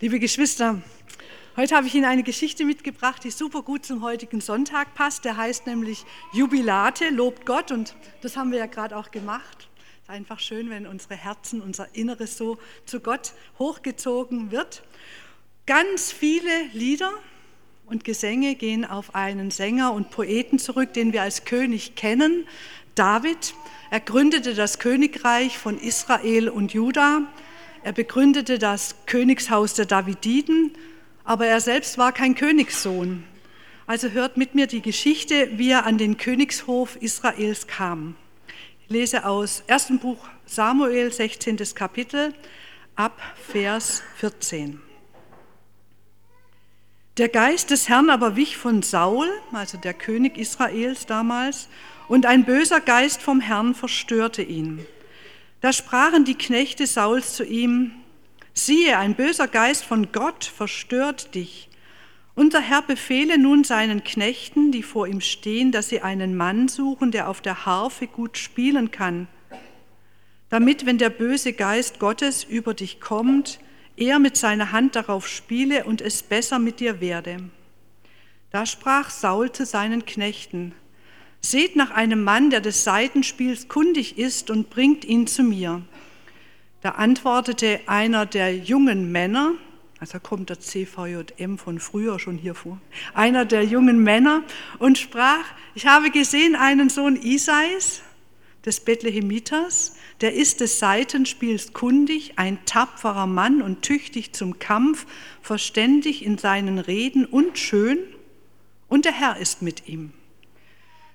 Liebe Geschwister, heute habe ich Ihnen eine Geschichte mitgebracht, die super gut zum heutigen Sonntag passt. Der heißt nämlich Jubilate, lobt Gott und das haben wir ja gerade auch gemacht. Es ist einfach schön, wenn unsere Herzen, unser Inneres so zu Gott hochgezogen wird. Ganz viele Lieder und Gesänge gehen auf einen Sänger und Poeten zurück, den wir als König kennen, David. Er gründete das Königreich von Israel und Juda er begründete das Königshaus der Davididen, aber er selbst war kein Königssohn. Also hört mit mir die Geschichte, wie er an den Königshof Israels kam. Ich lese aus 1. Buch Samuel, 16. Kapitel, ab Vers 14. Der Geist des Herrn aber wich von Saul, also der König Israels damals, und ein böser Geist vom Herrn verstörte ihn. Da sprachen die Knechte Sauls zu ihm, siehe, ein böser Geist von Gott verstört dich. Unser Herr befehle nun seinen Knechten, die vor ihm stehen, dass sie einen Mann suchen, der auf der Harfe gut spielen kann, damit, wenn der böse Geist Gottes über dich kommt, er mit seiner Hand darauf spiele und es besser mit dir werde. Da sprach Saul zu seinen Knechten, Seht nach einem Mann, der des Seitenspiels kundig ist und bringt ihn zu mir. Da antwortete einer der jungen Männer, also kommt der CVJM von früher schon hier vor, einer der jungen Männer und sprach, ich habe gesehen einen Sohn Isais, des Bethlehemiters, der ist des Seitenspiels kundig, ein tapferer Mann und tüchtig zum Kampf, verständig in seinen Reden und schön, und der Herr ist mit ihm.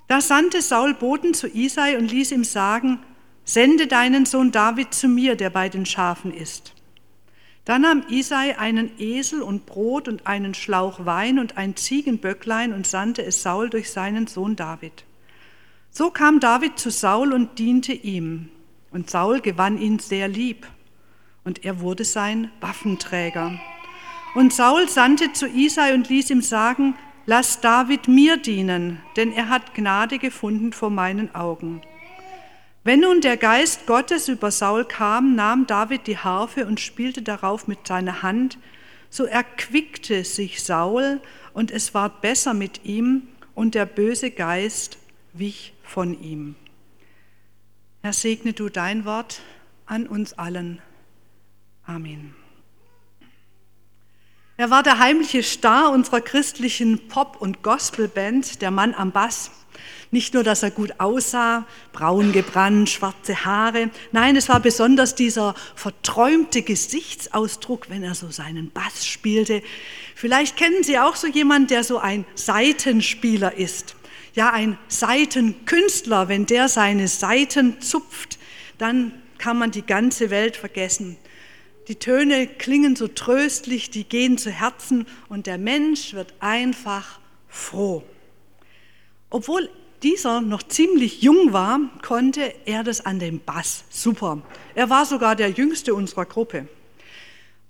Da sandte Saul Boten zu Isai und ließ ihm sagen, sende deinen Sohn David zu mir, der bei den Schafen ist. Da nahm Isai einen Esel und Brot und einen Schlauch Wein und ein Ziegenböcklein und sandte es Saul durch seinen Sohn David. So kam David zu Saul und diente ihm. Und Saul gewann ihn sehr lieb. Und er wurde sein Waffenträger. Und Saul sandte zu Isai und ließ ihm sagen, Lass David mir dienen, denn er hat Gnade gefunden vor meinen Augen. Wenn nun der Geist Gottes über Saul kam, nahm David die Harfe und spielte darauf mit seiner Hand, so erquickte sich Saul und es ward besser mit ihm und der böse Geist wich von ihm. Herr, segne du dein Wort an uns allen. Amen. Er war der heimliche Star unserer christlichen Pop- und Gospelband, der Mann am Bass. Nicht nur, dass er gut aussah, braun gebrannt, schwarze Haare, nein, es war besonders dieser verträumte Gesichtsausdruck, wenn er so seinen Bass spielte. Vielleicht kennen Sie auch so jemanden, der so ein Seitenspieler ist. Ja, ein Seitenkünstler, wenn der seine Seiten zupft, dann kann man die ganze Welt vergessen. Die Töne klingen so tröstlich, die gehen zu Herzen und der Mensch wird einfach froh. Obwohl dieser noch ziemlich jung war, konnte er das an dem Bass super. Er war sogar der jüngste unserer Gruppe.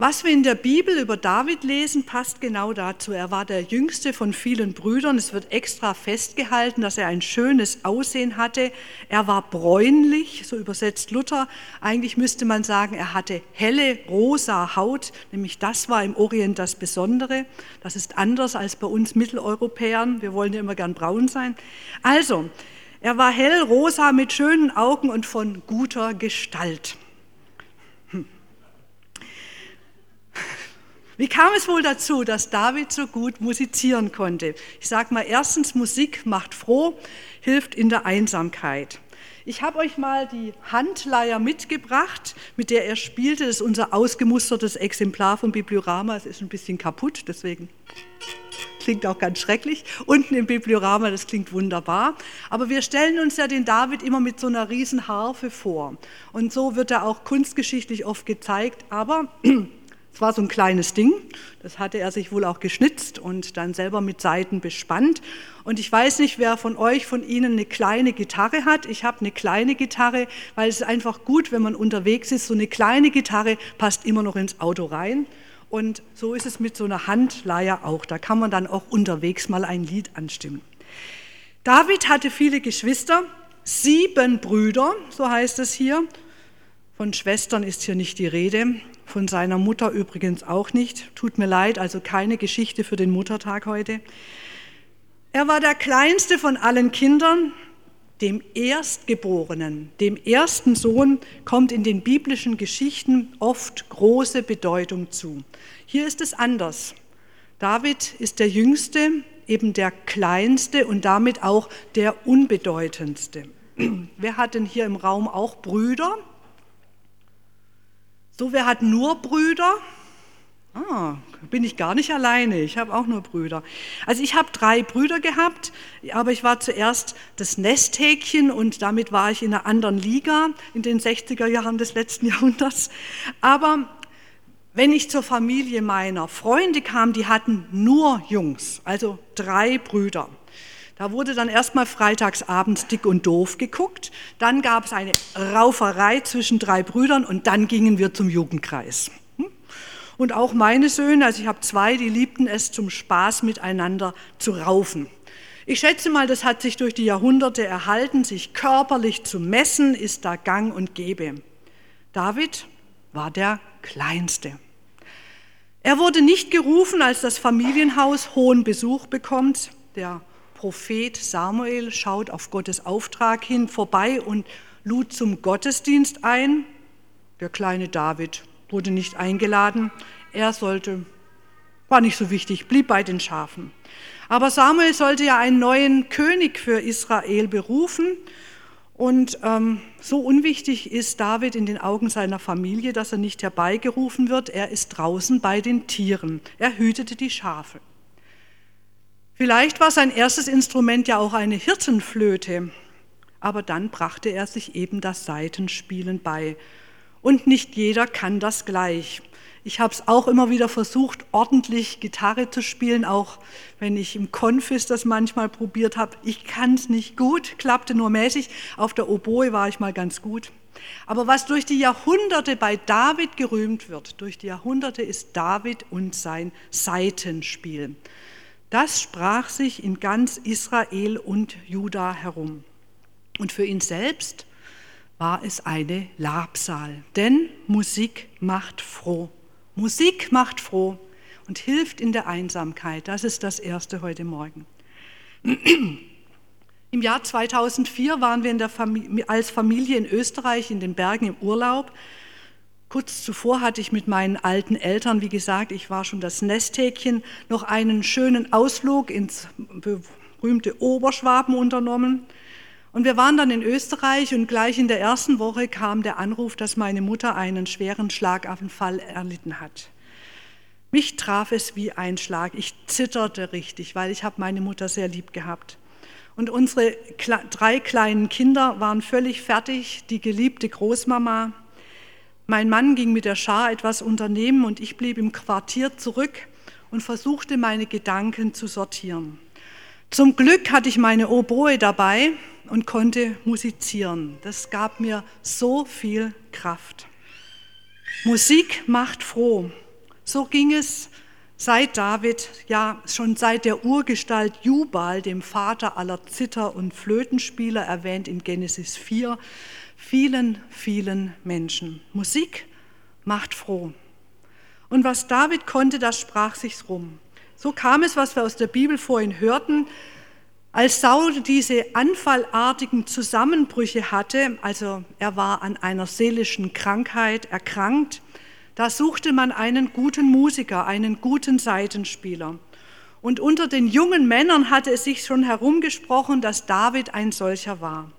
Was wir in der Bibel über David lesen, passt genau dazu. Er war der jüngste von vielen Brüdern. Es wird extra festgehalten, dass er ein schönes Aussehen hatte. Er war bräunlich, so übersetzt Luther. Eigentlich müsste man sagen, er hatte helle, rosa Haut, nämlich das war im Orient das Besondere. Das ist anders als bei uns Mitteleuropäern. Wir wollen ja immer gern braun sein. Also, er war hell, rosa, mit schönen Augen und von guter Gestalt. Wie kam es wohl dazu, dass David so gut musizieren konnte? Ich sage mal, erstens, Musik macht froh, hilft in der Einsamkeit. Ich habe euch mal die Handleier mitgebracht, mit der er spielte. Das ist unser ausgemustertes Exemplar von Bibliorama. Es ist ein bisschen kaputt, deswegen klingt auch ganz schrecklich. Unten im Bibliorama, das klingt wunderbar. Aber wir stellen uns ja den David immer mit so einer riesen Harfe vor. Und so wird er auch kunstgeschichtlich oft gezeigt. Aber es war so ein kleines Ding, das hatte er sich wohl auch geschnitzt und dann selber mit Seiten bespannt. Und ich weiß nicht, wer von euch, von Ihnen eine kleine Gitarre hat. Ich habe eine kleine Gitarre, weil es ist einfach gut, wenn man unterwegs ist. So eine kleine Gitarre passt immer noch ins Auto rein. Und so ist es mit so einer Handleier auch. Da kann man dann auch unterwegs mal ein Lied anstimmen. David hatte viele Geschwister, sieben Brüder, so heißt es hier. Von Schwestern ist hier nicht die Rede. Von seiner Mutter übrigens auch nicht. Tut mir leid, also keine Geschichte für den Muttertag heute. Er war der kleinste von allen Kindern, dem Erstgeborenen, dem ersten Sohn, kommt in den biblischen Geschichten oft große Bedeutung zu. Hier ist es anders. David ist der Jüngste, eben der Kleinste und damit auch der Unbedeutendste. Wer hat denn hier im Raum auch Brüder? So, wer hat nur Brüder? Ah, bin ich gar nicht alleine. Ich habe auch nur Brüder. Also ich habe drei Brüder gehabt, aber ich war zuerst das Nesthäkchen und damit war ich in einer anderen Liga in den 60er Jahren des letzten Jahrhunderts. Aber wenn ich zur Familie meiner Freunde kam, die hatten nur Jungs, also drei Brüder. Da wurde dann erstmal freitagsabends dick und doof geguckt, dann gab es eine Rauferei zwischen drei Brüdern und dann gingen wir zum Jugendkreis. Hm? Und auch meine Söhne, also ich habe zwei, die liebten es zum Spaß miteinander zu raufen. Ich schätze mal, das hat sich durch die Jahrhunderte erhalten, sich körperlich zu messen, ist da gang und gäbe. David war der Kleinste. Er wurde nicht gerufen, als das Familienhaus hohen Besuch bekommt. Der Prophet Samuel schaut auf Gottes Auftrag hin vorbei und lud zum Gottesdienst ein. Der kleine David wurde nicht eingeladen. Er sollte, war nicht so wichtig, blieb bei den Schafen. Aber Samuel sollte ja einen neuen König für Israel berufen. Und ähm, so unwichtig ist David in den Augen seiner Familie, dass er nicht herbeigerufen wird. Er ist draußen bei den Tieren. Er hütete die Schafe. Vielleicht war sein erstes Instrument ja auch eine Hirtenflöte, aber dann brachte er sich eben das Saitenspielen bei. Und nicht jeder kann das gleich. Ich habe es auch immer wieder versucht, ordentlich Gitarre zu spielen, auch wenn ich im Konfis das manchmal probiert habe. Ich kann es nicht gut, klappte nur mäßig. Auf der Oboe war ich mal ganz gut. Aber was durch die Jahrhunderte bei David gerühmt wird, durch die Jahrhunderte ist David und sein Saitenspiel. Das sprach sich in ganz Israel und Juda herum. Und für ihn selbst war es eine Labsal, denn Musik macht froh. Musik macht froh und hilft in der Einsamkeit. Das ist das Erste heute Morgen. Im Jahr 2004 waren wir Familie, als Familie in Österreich in den Bergen im Urlaub. Kurz zuvor hatte ich mit meinen alten Eltern, wie gesagt, ich war schon das Nesthäkchen, noch einen schönen Ausflug ins berühmte Oberschwaben unternommen. Und wir waren dann in Österreich und gleich in der ersten Woche kam der Anruf, dass meine Mutter einen schweren Schlaganfall erlitten hat. Mich traf es wie ein Schlag. Ich zitterte richtig, weil ich habe meine Mutter sehr lieb gehabt. Und unsere drei kleinen Kinder waren völlig fertig, die geliebte Großmama, mein Mann ging mit der Schar etwas unternehmen und ich blieb im Quartier zurück und versuchte meine Gedanken zu sortieren. Zum Glück hatte ich meine Oboe dabei und konnte musizieren. Das gab mir so viel Kraft. Musik macht froh. So ging es seit David, ja schon seit der Urgestalt Jubal, dem Vater aller Zither- und Flötenspieler, erwähnt in Genesis 4, vielen, vielen Menschen. Musik macht froh. Und was David konnte, das sprach sich rum. So kam es, was wir aus der Bibel vorhin hörten, als Saul diese anfallartigen Zusammenbrüche hatte, also er war an einer seelischen Krankheit erkrankt, da suchte man einen guten Musiker, einen guten Seitenspieler. Und unter den jungen Männern hatte es sich schon herumgesprochen, dass David ein solcher war.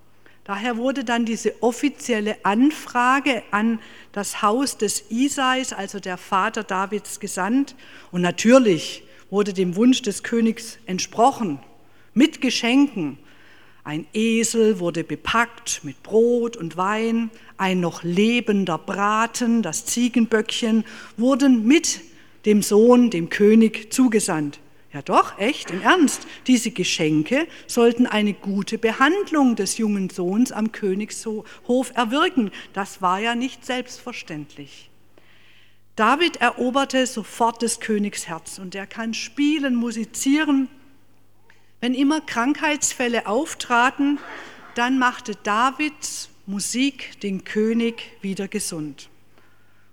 Daher wurde dann diese offizielle Anfrage an das Haus des Isais, also der Vater Davids, gesandt. Und natürlich wurde dem Wunsch des Königs entsprochen, mit Geschenken. Ein Esel wurde bepackt mit Brot und Wein, ein noch lebender Braten, das Ziegenböckchen, wurden mit dem Sohn, dem König, zugesandt. Ja doch, echt, im Ernst. Diese Geschenke sollten eine gute Behandlung des jungen Sohns am Königshof erwirken. Das war ja nicht selbstverständlich. David eroberte sofort des Königs Herz und er kann spielen, musizieren. Wenn immer Krankheitsfälle auftraten, dann machte Davids Musik den König wieder gesund.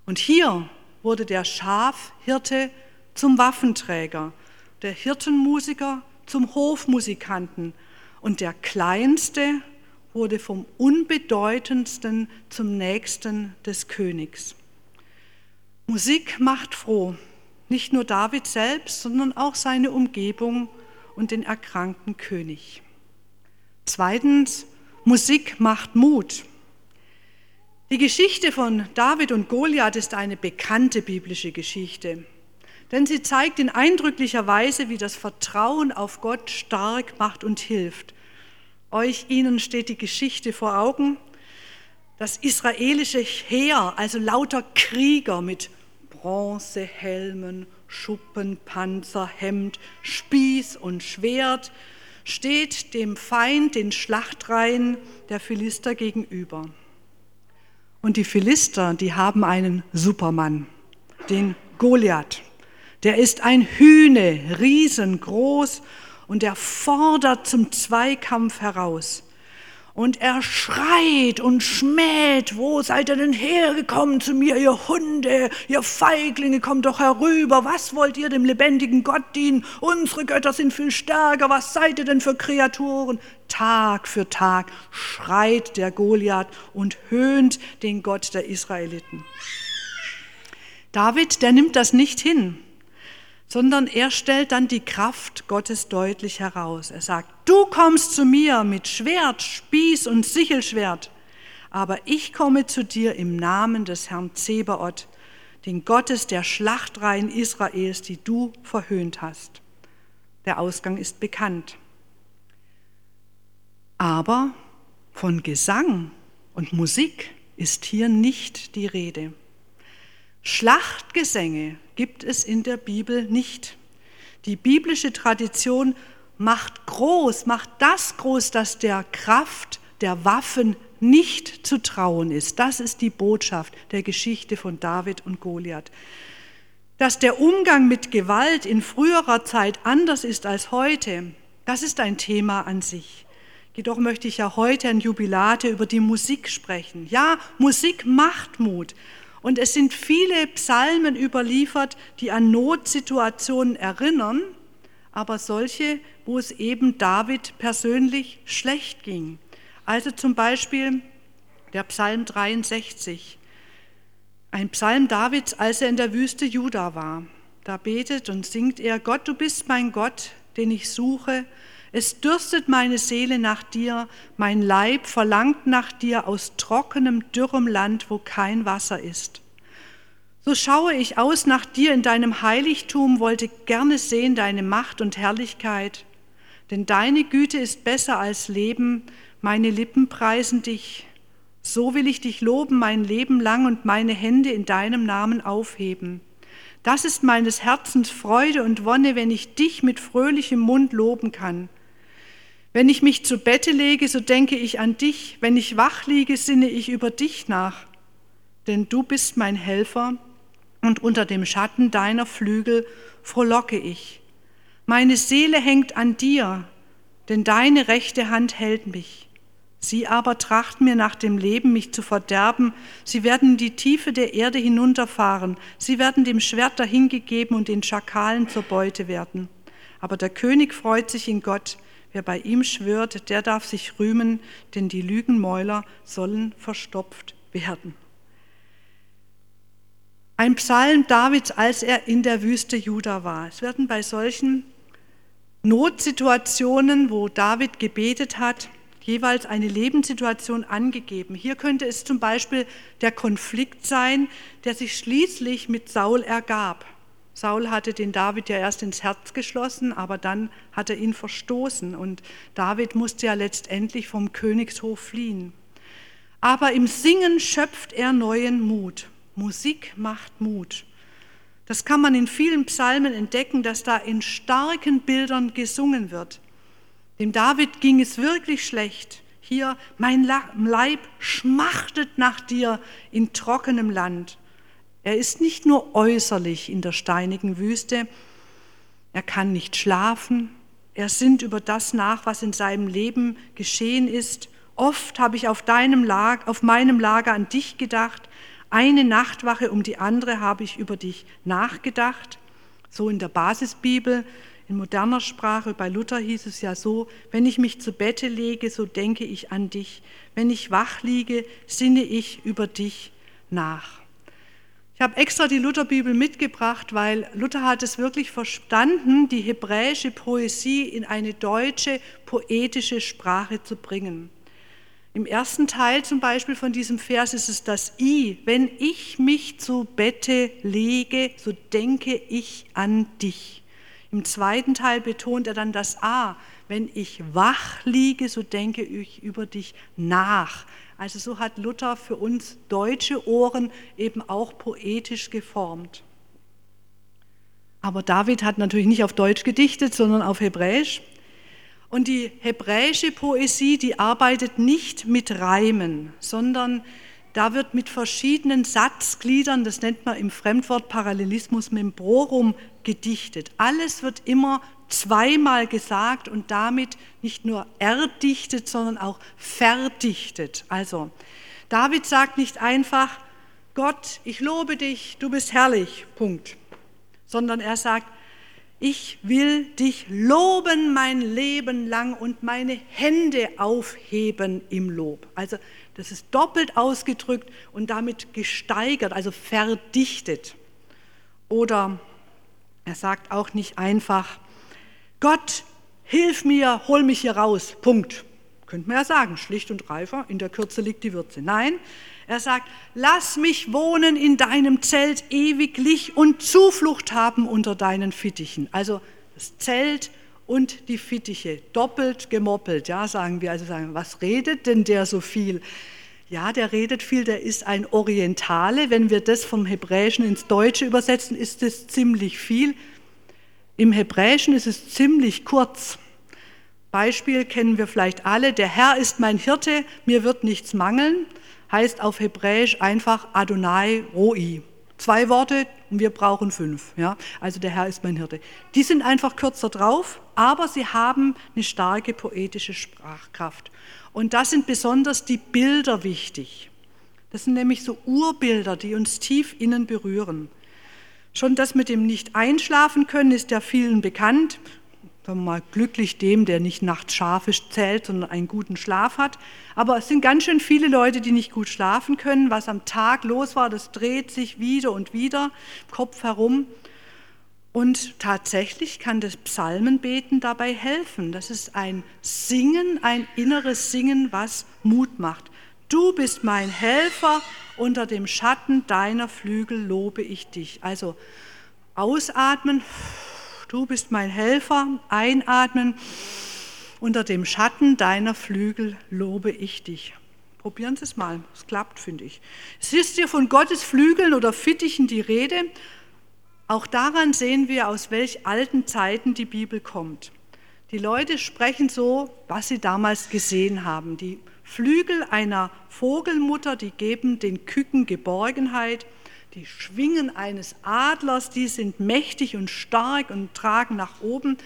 Und hier wurde der Schafhirte zum Waffenträger, der Hirtenmusiker zum Hofmusikanten und der Kleinste wurde vom Unbedeutendsten zum Nächsten des Königs. Musik macht froh, nicht nur David selbst, sondern auch seine Umgebung und den erkrankten König. Zweitens, Musik macht Mut. Die Geschichte von David und Goliath ist eine bekannte biblische Geschichte, denn sie zeigt in eindrücklicher Weise, wie das Vertrauen auf Gott stark macht und hilft. Euch ihnen steht die Geschichte vor Augen. Das israelische Heer, also lauter Krieger mit Bronzehelmen, Schuppen, Panzer, Hemd, Spieß und Schwert, steht dem Feind, den Schlachtreihen der Philister gegenüber. Und die Philister, die haben einen Supermann, den Goliath. Der ist ein Hühne, riesengroß und er fordert zum Zweikampf heraus. Und er schreit und schmäht, wo seid ihr denn hergekommen zu mir, ihr Hunde, ihr Feiglinge, kommt doch herüber, was wollt ihr dem lebendigen Gott dienen? Unsere Götter sind viel stärker, was seid ihr denn für Kreaturen? Tag für Tag schreit der Goliath und höhnt den Gott der Israeliten. David, der nimmt das nicht hin sondern er stellt dann die Kraft Gottes deutlich heraus. Er sagt, du kommst zu mir mit Schwert, Spieß und Sichelschwert, aber ich komme zu dir im Namen des Herrn Zebaoth, den Gottes der Schlachtreihen Israels, die du verhöhnt hast. Der Ausgang ist bekannt. Aber von Gesang und Musik ist hier nicht die Rede. Schlachtgesänge gibt es in der Bibel nicht. Die biblische Tradition macht groß, macht das groß, dass der Kraft der Waffen nicht zu trauen ist. Das ist die Botschaft der Geschichte von David und Goliath. Dass der Umgang mit Gewalt in früherer Zeit anders ist als heute, das ist ein Thema an sich. Jedoch möchte ich ja heute an Jubilate über die Musik sprechen. Ja, Musik macht Mut. Und es sind viele Psalmen überliefert, die an Notsituationen erinnern, aber solche, wo es eben David persönlich schlecht ging. Also zum Beispiel der Psalm 63, ein Psalm Davids, als er in der Wüste Juda war. Da betet und singt er, Gott, du bist mein Gott, den ich suche, es dürstet meine Seele nach dir, mein Leib verlangt nach dir aus trockenem, dürrem Land, wo kein Wasser ist. So schaue ich aus nach dir in deinem Heiligtum, wollte gerne sehen deine Macht und Herrlichkeit. Denn deine Güte ist besser als Leben, meine Lippen preisen dich. So will ich dich loben mein Leben lang und meine Hände in deinem Namen aufheben. Das ist meines Herzens Freude und Wonne, wenn ich dich mit fröhlichem Mund loben kann. Wenn ich mich zu Bette lege, so denke ich an dich. Wenn ich wach liege, sinne ich über dich nach. Denn du bist mein Helfer und unter dem Schatten deiner Flügel frohlocke ich. Meine Seele hängt an dir, denn deine rechte Hand hält mich. Sie aber trachten mir nach dem Leben, mich zu verderben. Sie werden in die Tiefe der Erde hinunterfahren. Sie werden dem Schwert dahingegeben und den Schakalen zur Beute werden. Aber der König freut sich in Gott. Wer bei ihm schwört, der darf sich rühmen, denn die Lügenmäuler sollen verstopft werden. Ein Psalm Davids, als er in der Wüste Juda war. Es werden bei solchen Notsituationen, wo David gebetet hat, jeweils eine Lebenssituation angegeben. Hier könnte es zum Beispiel der Konflikt sein, der sich schließlich mit Saul ergab. Saul hatte den David ja erst ins Herz geschlossen, aber dann hat er ihn verstoßen und David musste ja letztendlich vom Königshof fliehen. Aber im Singen schöpft er neuen Mut. Musik macht Mut. Das kann man in vielen Psalmen entdecken, dass da in starken Bildern gesungen wird. Dem David ging es wirklich schlecht. Hier, mein Leib schmachtet nach dir in trockenem Land. Er ist nicht nur äußerlich in der steinigen Wüste, er kann nicht schlafen, er sinnt über das nach, was in seinem Leben geschehen ist. Oft habe ich auf, deinem Lager, auf meinem Lager an dich gedacht, Eine Nachtwache um die andere habe ich über dich nachgedacht. So in der Basisbibel, in moderner Sprache, bei Luther hieß es ja so, wenn ich mich zu Bette lege, so denke ich an dich. Wenn ich wach liege, sinne ich über dich nach. Ich habe extra die Lutherbibel mitgebracht, weil Luther hat es wirklich verstanden, die hebräische Poesie in eine deutsche poetische Sprache zu bringen. Im ersten Teil zum Beispiel von diesem Vers ist es das I. Wenn ich mich zu Bette lege, so denke ich an dich. Im zweiten Teil betont er dann das A. Wenn ich wach liege, so denke ich über dich nach. Also so hat Luther für uns deutsche Ohren eben auch poetisch geformt. Aber David hat natürlich nicht auf Deutsch gedichtet, sondern auf Hebräisch. Und die hebräische Poesie, die arbeitet nicht mit Reimen, sondern da wird mit verschiedenen Satzgliedern, das nennt man im Fremdwort Parallelismus Membrorum, gedichtet. Alles wird immer zweimal gesagt und damit nicht nur erdichtet, sondern auch verdichtet. Also, David sagt nicht einfach, Gott, ich lobe dich, du bist herrlich, Punkt, sondern er sagt, ich will dich loben mein Leben lang und meine Hände aufheben im Lob. Also das ist doppelt ausgedrückt und damit gesteigert, also verdichtet. Oder er sagt auch nicht einfach, Gott, hilf mir, hol mich hier raus. Punkt. Könnte man ja sagen, schlicht und reifer, in der Kürze liegt die Würze. Nein, er sagt, lass mich wohnen in deinem Zelt ewiglich und Zuflucht haben unter deinen Fittichen. Also das Zelt und die Fittiche, doppelt gemoppelt, ja, sagen wir. Also sagen, was redet denn der so viel? Ja, der redet viel, der ist ein Orientale. Wenn wir das vom Hebräischen ins Deutsche übersetzen, ist das ziemlich viel. Im Hebräischen ist es ziemlich kurz. Beispiel kennen wir vielleicht alle. Der Herr ist mein Hirte, mir wird nichts mangeln. Heißt auf Hebräisch einfach Adonai Roi. Zwei Worte und wir brauchen fünf. Ja? Also der Herr ist mein Hirte. Die sind einfach kürzer drauf, aber sie haben eine starke poetische Sprachkraft. Und da sind besonders die Bilder wichtig. Das sind nämlich so Urbilder, die uns tief innen berühren. Schon das mit dem nicht einschlafen können ist ja vielen bekannt. Sagen wir mal, glücklich dem, der nicht nachts schafisch zählt, sondern einen guten Schlaf hat. Aber es sind ganz schön viele Leute, die nicht gut schlafen können. Was am Tag los war, das dreht sich wieder und wieder Kopf herum. Und tatsächlich kann das Psalmenbeten dabei helfen. Das ist ein Singen, ein inneres Singen, was Mut macht. Du bist mein Helfer, unter dem Schatten deiner Flügel lobe ich dich. Also ausatmen, du bist mein Helfer, einatmen, unter dem Schatten deiner Flügel lobe ich dich. Probieren Sie es mal, es klappt, finde ich. Es ist hier von Gottes Flügeln oder Fittichen die Rede. Auch daran sehen wir, aus welch alten Zeiten die Bibel kommt. Die Leute sprechen so, was sie damals gesehen haben. Die Flügel einer Vogelmutter, die geben den Küken Geborgenheit. Die Schwingen eines Adlers, die sind mächtig und stark und tragen nach oben.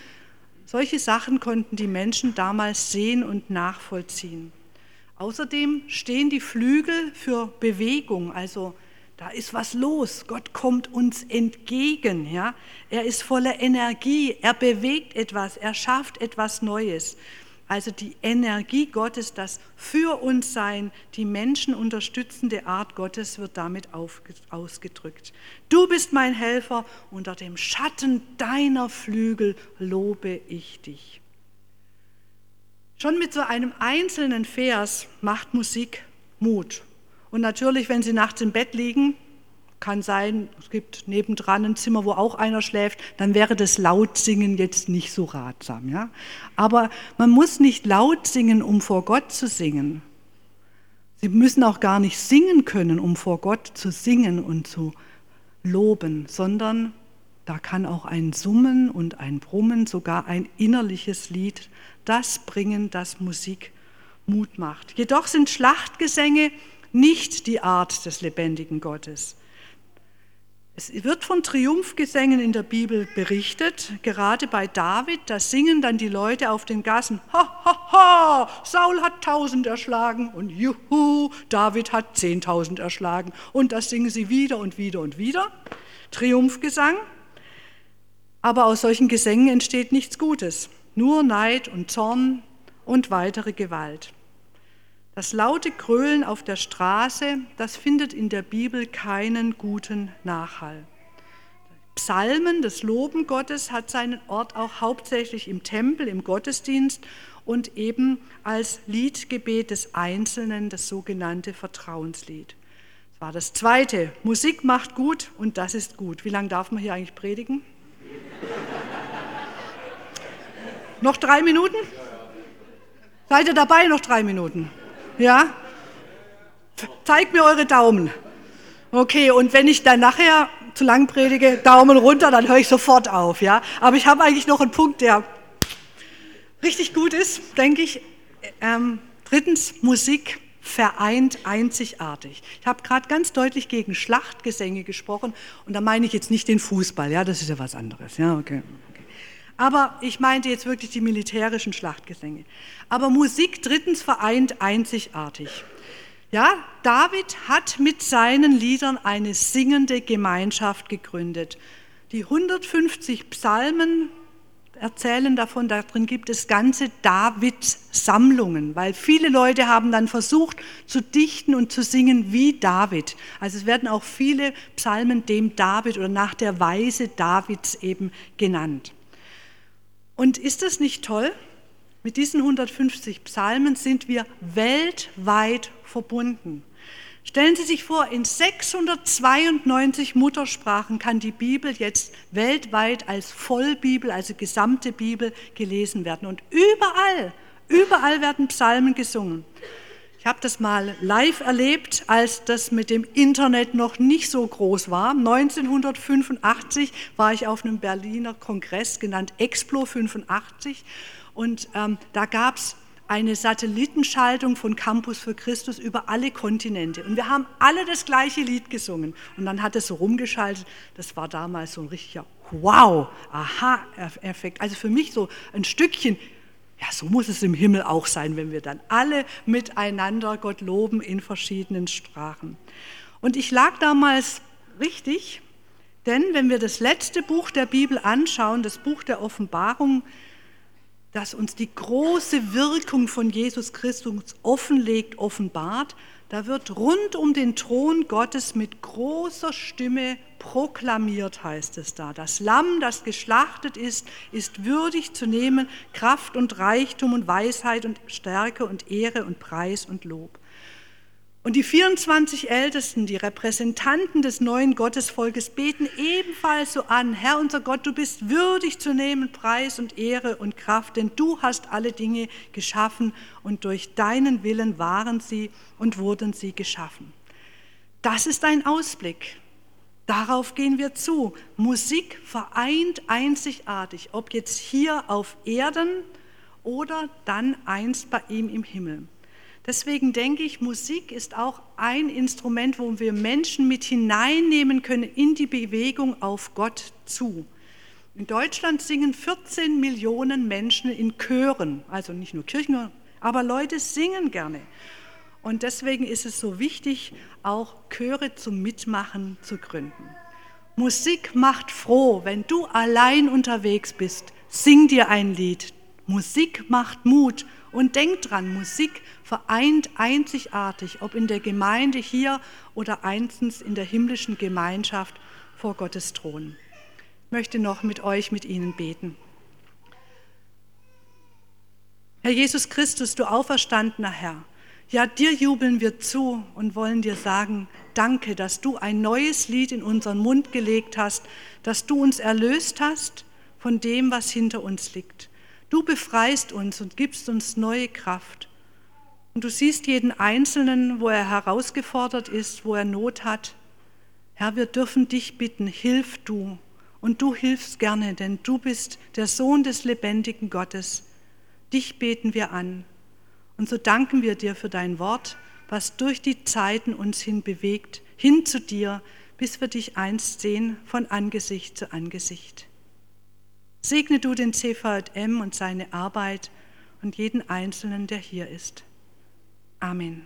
Solche Sachen konnten die Menschen damals sehen und nachvollziehen. Außerdem stehen die Flügel für Bewegung, also da ist was los. Gott kommt uns entgegen. Ja? Er ist voller Energie. Er bewegt etwas. Er schafft etwas Neues. Also die Energie Gottes, das für uns sein, die Menschen unterstützende Art Gottes wird damit ausgedrückt. Du bist mein Helfer, unter dem Schatten deiner Flügel lobe ich dich. Schon mit so einem einzelnen Vers macht Musik Mut. Und natürlich, wenn Sie nachts im Bett liegen, kann sein, es gibt nebendran ein Zimmer, wo auch einer schläft, dann wäre das Lautsingen jetzt nicht so ratsam. Ja? Aber man muss nicht laut singen, um vor Gott zu singen. Sie müssen auch gar nicht singen können, um vor Gott zu singen und zu loben, sondern da kann auch ein Summen und ein Brummen, sogar ein innerliches Lied, das bringen, das Musik Mut macht. Jedoch sind Schlachtgesänge nicht die Art des lebendigen Gottes. Es wird von Triumphgesängen in der Bibel berichtet, gerade bei David, da singen dann die Leute auf den Gassen, ha, ha, ha, Saul hat tausend erschlagen und juhu, David hat zehntausend erschlagen. Und das singen sie wieder und wieder und wieder. Triumphgesang. Aber aus solchen Gesängen entsteht nichts Gutes, nur Neid und Zorn und weitere Gewalt. Das laute Grölen auf der Straße, das findet in der Bibel keinen guten Nachhall. Psalmen, das Loben Gottes, hat seinen Ort auch hauptsächlich im Tempel, im Gottesdienst und eben als Liedgebet des Einzelnen, das sogenannte Vertrauenslied. Das war das Zweite. Musik macht gut und das ist gut. Wie lange darf man hier eigentlich predigen? Noch drei Minuten? Seid ihr dabei? Noch drei Minuten. Ja? Zeigt mir eure Daumen. Okay, und wenn ich dann nachher zu lang predige, Daumen runter, dann höre ich sofort auf. Ja? Aber ich habe eigentlich noch einen Punkt, der richtig gut ist, denke ich. Ähm, drittens, Musik vereint einzigartig. Ich habe gerade ganz deutlich gegen Schlachtgesänge gesprochen und da meine ich jetzt nicht den Fußball, ja, das ist ja was anderes. Ja, okay. Aber ich meinte jetzt wirklich die militärischen Schlachtgesänge. Aber Musik drittens vereint einzigartig. Ja, David hat mit seinen Liedern eine singende Gemeinschaft gegründet. Die 150 Psalmen erzählen davon, darin gibt es ganze Davids Sammlungen, weil viele Leute haben dann versucht zu dichten und zu singen wie David. Also es werden auch viele Psalmen dem David oder nach der Weise Davids eben genannt. Und ist das nicht toll? Mit diesen 150 Psalmen sind wir weltweit verbunden. Stellen Sie sich vor, in 692 Muttersprachen kann die Bibel jetzt weltweit als Vollbibel, also gesamte Bibel gelesen werden. Und überall, überall werden Psalmen gesungen. Ich habe das mal live erlebt, als das mit dem Internet noch nicht so groß war. 1985 war ich auf einem Berliner Kongress genannt Explo 85 und ähm, da gab es eine Satellitenschaltung von Campus für Christus über alle Kontinente. Und wir haben alle das gleiche Lied gesungen. Und dann hat es so rumgeschaltet. Das war damals so ein richtiger Wow, Aha-Effekt. Also für mich so ein Stückchen ja, so muss es im Himmel auch sein, wenn wir dann alle miteinander Gott loben in verschiedenen Sprachen. Und ich lag damals richtig, denn wenn wir das letzte Buch der Bibel anschauen, das Buch der Offenbarung, das uns die große Wirkung von Jesus Christus offenlegt, offenbart, da wird rund um den Thron Gottes mit großer Stimme proklamiert, heißt es da. Das Lamm, das geschlachtet ist, ist würdig zu nehmen Kraft und Reichtum und Weisheit und Stärke und Ehre und Preis und Lob. Und die 24 Ältesten, die Repräsentanten des neuen Gottesvolkes, beten ebenfalls so an, Herr unser Gott, du bist würdig zu nehmen Preis und Ehre und Kraft, denn du hast alle Dinge geschaffen und durch deinen Willen waren sie und wurden sie geschaffen. Das ist ein Ausblick. Darauf gehen wir zu. Musik vereint einzigartig, ob jetzt hier auf Erden oder dann einst bei ihm im Himmel. Deswegen denke ich, Musik ist auch ein Instrument, wo wir Menschen mit hineinnehmen können in die Bewegung auf Gott zu. In Deutschland singen 14 Millionen Menschen in Chören, also nicht nur Kirchen, aber Leute singen gerne. Und deswegen ist es so wichtig, auch Chöre zum Mitmachen zu gründen. Musik macht froh, wenn du allein unterwegs bist, sing dir ein Lied. Musik macht Mut und denk dran, Musik vereint einzigartig, ob in der Gemeinde hier oder einstens in der himmlischen Gemeinschaft vor Gottes Thron. Ich möchte noch mit euch, mit Ihnen beten. Herr Jesus Christus, du auferstandener Herr, ja, dir jubeln wir zu und wollen dir sagen, danke, dass du ein neues Lied in unseren Mund gelegt hast, dass du uns erlöst hast von dem, was hinter uns liegt. Du befreist uns und gibst uns neue Kraft. Und du siehst jeden Einzelnen, wo er herausgefordert ist, wo er Not hat. Herr, wir dürfen dich bitten, hilf du. Und du hilfst gerne, denn du bist der Sohn des lebendigen Gottes. Dich beten wir an. Und so danken wir dir für dein Wort, was durch die Zeiten uns hin bewegt, hin zu dir, bis wir dich einst sehen von Angesicht zu Angesicht. Segne du den CVM und seine Arbeit und jeden Einzelnen, der hier ist. Amen.